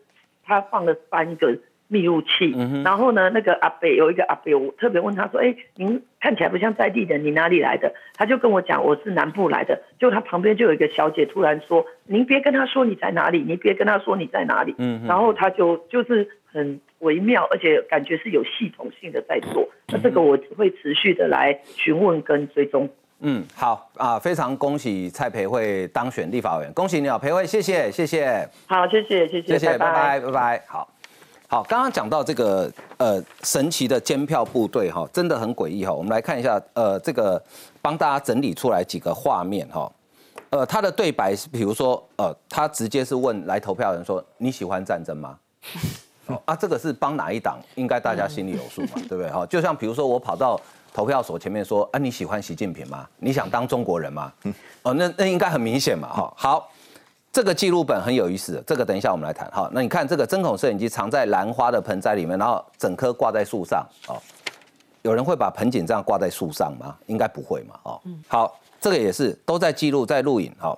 O: 他放了三个。密录器，然后呢，那个阿北有一个阿北，我特别问他说：“哎，您看起来不像在地的，你哪里来的？”他就跟我讲：“我是南部来的。”就他旁边就有一个小姐突然说：“您别跟他说你在哪里，你别跟他说你在哪里。”嗯，然后他就就是很微妙，而且感觉是有系统性的在做。那这个我会持续的来询问跟追踪。
A: 嗯，好啊，非常恭喜蔡培慧当选立法委员，恭喜你啊，培慧，谢谢，谢谢。
O: 好，谢谢，谢谢，
A: 谢谢，拜拜，拜拜，好。好，刚刚讲到这个呃神奇的监票部队哈，真的很诡异哈。我们来看一下呃这个帮大家整理出来几个画面哈。呃，他的对白是，比如说呃，他直接是问来投票的人说你喜欢战争吗？(laughs) 啊，这个是帮哪一党？应该大家心里有数嘛，(laughs) 对不对哈？就像比如说我跑到投票所前面说啊，你喜欢习近平吗？你想当中国人吗？哦，那那应该很明显嘛哈。好。这个记录本很有意思，这个等一下我们来谈哈。那你看这个针孔摄影机藏在兰花的盆栽里面，然后整棵挂在树上哦。有人会把盆景这样挂在树上吗？应该不会嘛哦。好，这个也是都在记录在录影哈。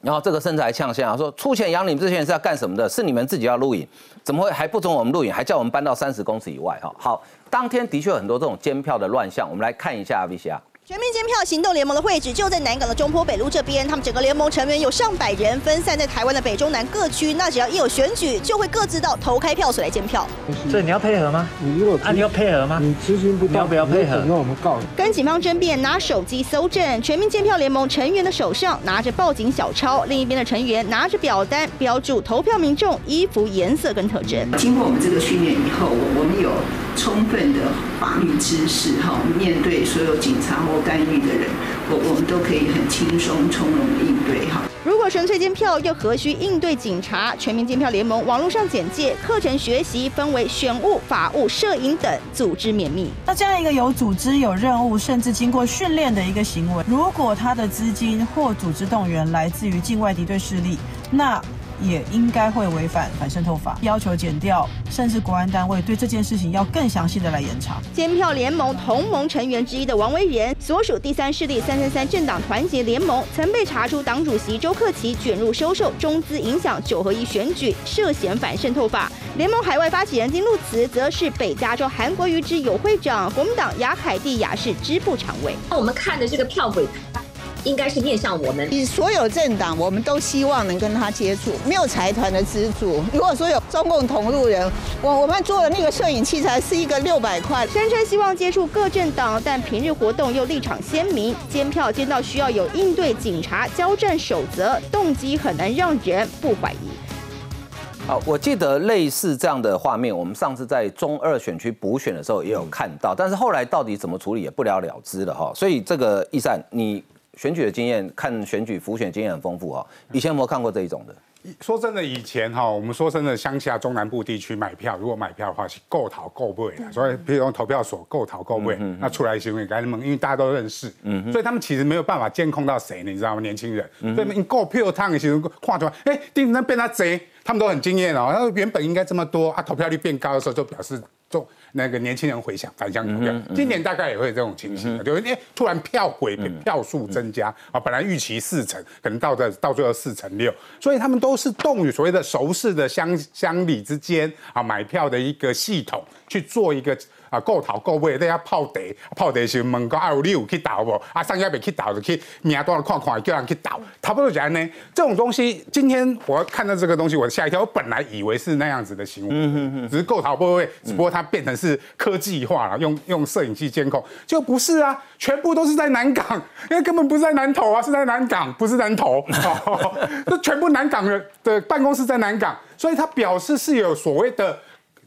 A: 然后这个甚至还呛下说出钱养你们这些人是要干什么的？是你们自己要录影，怎么会还不准我们录影，还叫我们搬到三十公尺以外哈？好，当天的确有很多这种监票的乱象，我们来看一下 V C R。
P: 全民监票行动联盟的会址就在南港的中坡北路这边，他们整个联盟成员有上百人，分散在台湾的北中南各区。那只要一有选举，就会各自到投开票所来监票。
Q: 所以你要配合吗？
J: 你如果
Q: 啊，你要配合吗？
J: 你执行不到，
Q: 你要不要配合？
J: 那我们告你。
P: 跟警方争辩，拿手机搜证。全民监票联盟成员的手上拿着报警小抄，另一边的成员拿着表单，标注投票民众衣服颜色跟特征。
R: 经过我们这个训练以后，我我们有充分的法律知识，哈，面对所有警察或干预的人。我我们都可以很轻松从容的应对哈。
P: 如果纯粹监票，又何须应对警察？全民监票联盟网络上简介课程学习分为选务、法务、摄影等，组织绵密。
S: 那这样一个有组织、有任务，甚至经过训练的一个行为，如果他的资金或组织动员来自于境外敌对势力，那。也应该会违反反渗透法，要求减掉，甚至国安单位对这件事情要更详细的来严查。
P: 监票联盟同盟成员之一的王维仁，所属第三势力三三三政党团结联盟，曾被查出党主席周克奇卷入收受中资影响九合一选举，涉嫌反渗透法。联盟海外发起人金路慈，则是北加州韩国瑜之友会长，国民党雅凯蒂雅士支部常委。
T: 那我们看的这个票轨。应该是面向我们，
U: 以所有政党，我们都希望能跟他接触，没有财团的资助。如果说有中共同路人，我我们做的那个摄影器材是一个六百块。
P: 声称希望接触各政党，但平日活动又立场鲜明，监票监到需要有应对警察交战守则，动机很难让人不怀疑。
A: 好，我记得类似这样的画面，我们上次在中二选区补选的时候也有看到，但是后来到底怎么处理也不了了之了哈。所以这个易善你。选举的经验，看选举浮选经验很丰富哈。以前有没有看过这一种的？
C: 说真的，以前哈，我们说真的，乡下中南部地区买票，如果买票的话是够淘够不的，所以譬如用投票所够淘够不那出来行为该们，因为大家都认识，所以他们其实没有办法监控到谁，你知道吗？年轻人，所以你够票烫的时候看出来，哎，定那变他贼，他们都很惊艳哦。然后原本应该这么多啊，投票率变高的时候，就表示中。那个年轻人回想返乡投票，今年大概也会有这种情形，就哎突然票回票数增加啊，本来预期四成，可能到这到最后四成六，所以他们都是动于所谓的熟识的乡乡里之间啊买票的一个系统去做一个。啊，够头够尾，在遐泡茶，泡茶时问讲啊，有你有去投无？啊，上家未去投就去名单看看，叫人去投，差不多就安尼。这种东西，今天我看到这个东西，我吓一跳。我本来以为是那样子的行为，只是够头够尾，只不过它变成是科技化了，用用摄影机监控，就不是啊，全部都是在南港，因为根本不是在南投啊，是在南港，不是南投，(laughs) 这全部南港的的办公室在南港，所以他表示是有所谓的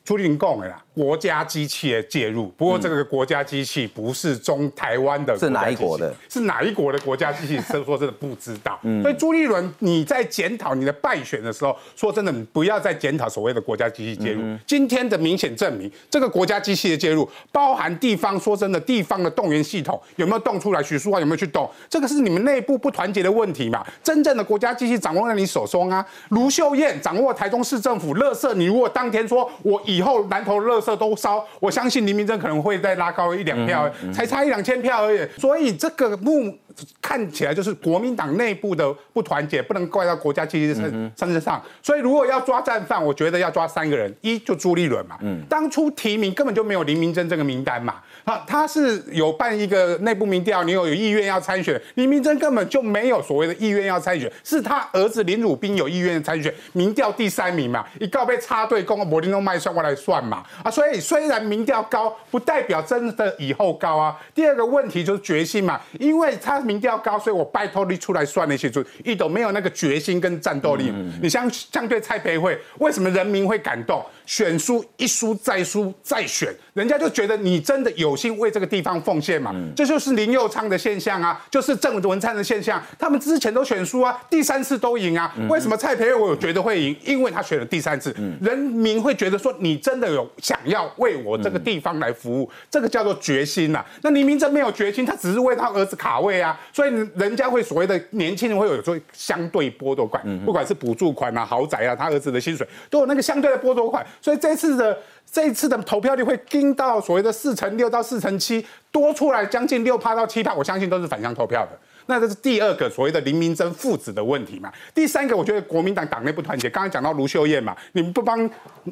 C: 朱立伦讲的啦。国家机器的介入，不过这个国家机器不是中台湾的，
A: 是哪一国的？
C: 是哪一国的国家机器？说真的不知道。所以朱立伦，你在检讨你的败选的时候，说真的，不要再检讨所谓的国家机器介入。今天的明显证明，这个国家机器的介入，包含地方，说真的，地方的动员系统有没有动出来？许淑华有没有去动？这个是你们内部不团结的问题嘛？真正的国家机器掌握在你手中啊！卢秀燕掌握台中市政府乐色，你如果当天说我以后南投乐。色都烧，我相信林明珍可能会再拉高一两票，才差一两千票而已。所以这个目看起来就是国民党内部的不团结，不能怪到国家机器身身上。所以如果要抓战犯，我觉得要抓三个人，一就朱立伦嘛，当初提名根本就没有林明珍这个名单嘛。啊，他是有办一个内部民调，你有有意愿要参选，林明珍根本就没有所谓的意愿要参选，是他儿子林汝斌有意愿参选，民调第三名嘛，一告被插队，公柏林东麦算过来算嘛，啊，所以虽然民调高，不代表真的以后高啊。第二个问题就是决心嘛，因为他民调高，所以我拜托你出来算那些就一都没有那个决心跟战斗力。你相相对蔡培慧，为什么人民会感动？选输一输再输再选，人家就觉得你真的有心为这个地方奉献嘛？这就是林佑昌的现象啊，就是郑文灿的现象。他们之前都选输啊，第三次都赢啊。为什么蔡培慧我觉得会赢？因为他选了第三次，人民会觉得说你真的有想要为我这个地方来服务，这个叫做决心呐。那林明真没有决心，他只是为他儿子卡位啊，所以人家会所谓的年轻人会有说相对剥夺感，不管是补助款啊、豪宅啊，他儿子的薪水都有那个相对的剥夺款。所以这次的这次的投票率会盯到所谓的四成六到四成七，多出来将近六趴到七趴，我相信都是反向投票的。那这是第二个所谓的林明珍父子的问题嘛。第三个，我觉得国民党党内不团结。刚才讲到卢秀燕嘛，你们不帮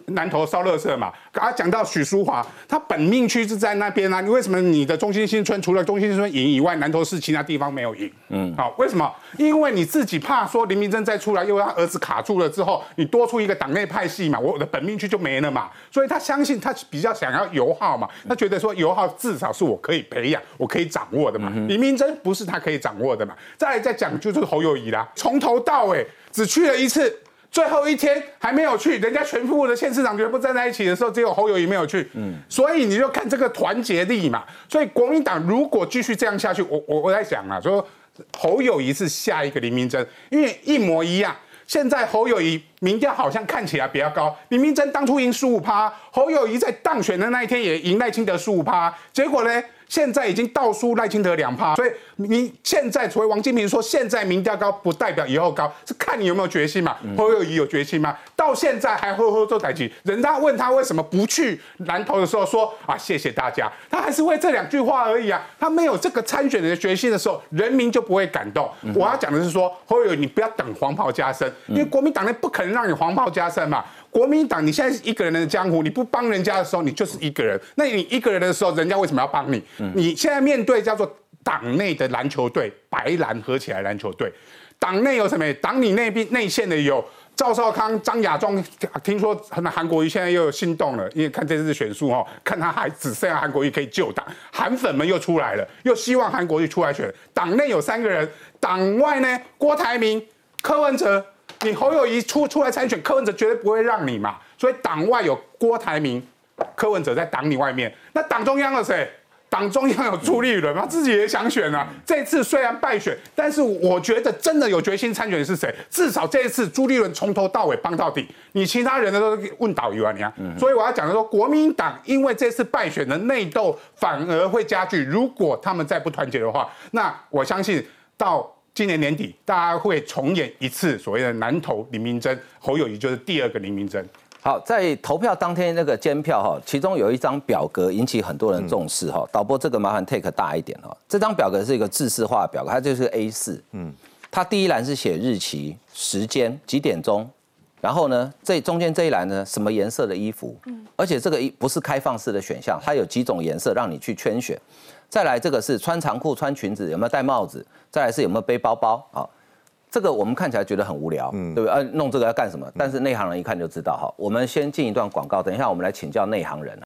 C: 南投烧热色嘛？刚刚讲到许淑华，她本命区是在那边啊，你为什么你的中心新村除了中心新村赢以外，南投市其他地方没有赢？嗯，好，为什么？因为你自己怕说林明珍再出来，又让儿子卡住了之后，你多出一个党内派系嘛，我的本命区就没了嘛。所以他相信他比较想要油耗嘛，他觉得说油耗至少是我可以培养、我可以掌握的嘛。林明珍不是他可以掌握的嘛。再来再讲就是侯友谊啦，从头到尾只去了一次。最后一天还没有去，人家全部的县市长全部站在一起的时候，只有侯友谊没有去。嗯，所以你就看这个团结力嘛。所以国民党如果继续这样下去，我我我在想啊，说侯友谊是下一个林明珍，因为一模一样。现在侯友谊民调好像看起来比较高，林明珍当初赢十五趴，侯友谊在当选的那一天也赢赖清德十五趴，结果呢？现在已经倒输赖清德两趴，所以你现在所谓王金平说现在民调高不代表以后高，是看你有没有决心嘛。侯友谊有决心吗？到现在还呵呵做台积，人家问他为什么不去南投的时候说啊谢谢大家，他还是为这两句话而已啊。他没有这个参选的决心的时候，人民就不会感动。我要讲的是说侯友谊，你不要等黄袍加身，因为国民党内不可能让你黄袍加身嘛。国民党，你现在是一个人的江湖，你不帮人家的时候，你就是一个人。那你一个人的时候，人家为什么要帮你？你现在面对叫做党内的篮球队，白蓝合起来篮球队，党内有什么？党你那边内线的有赵少康、张亚中，听说那韩国瑜现在又有心动了，因为看这次选书哦，看他还只剩下韩国瑜可以救党，韩粉们又出来了，又希望韩国瑜出来选。党内有三个人，党外呢，郭台铭、柯文哲。你侯友谊出出来参选，柯文哲绝对不会让你嘛。所以党外有郭台铭、柯文哲在党你外面，那党中央的谁？党中央有朱立伦，他自己也想选啊。这次虽然败选，但是我觉得真的有决心参选的是谁？至少这一次朱立伦从头到尾帮到底。你其他人的都问导游啊，你啊。所以我要讲的说，国民党因为这次败选的内斗反而会加剧。如果他们再不团结的话，那我相信到。今年年底，大家会重演一次所谓的南投林明珍，侯友谊就是第二个林明珍。
A: 好，在投票当天那个监票哈，其中有一张表格引起很多人重视哈。导播这个麻烦 take 大一点哈，这张表格是一个制式化表格，它就是 A 四，嗯，它第一栏是写日期、时间、几点钟，然后呢，这中间这一栏呢，什么颜色的衣服，嗯，而且这个一不是开放式的选项，它有几种颜色让你去圈选。再来这个是穿长裤、穿裙子，有没有戴帽子？再来是有没有背包包啊？这个我们看起来觉得很无聊，对不对？啊，弄这个要干什么？但是内行人一看就知道哈。我们先进一段广告，等一下我们来请教内行人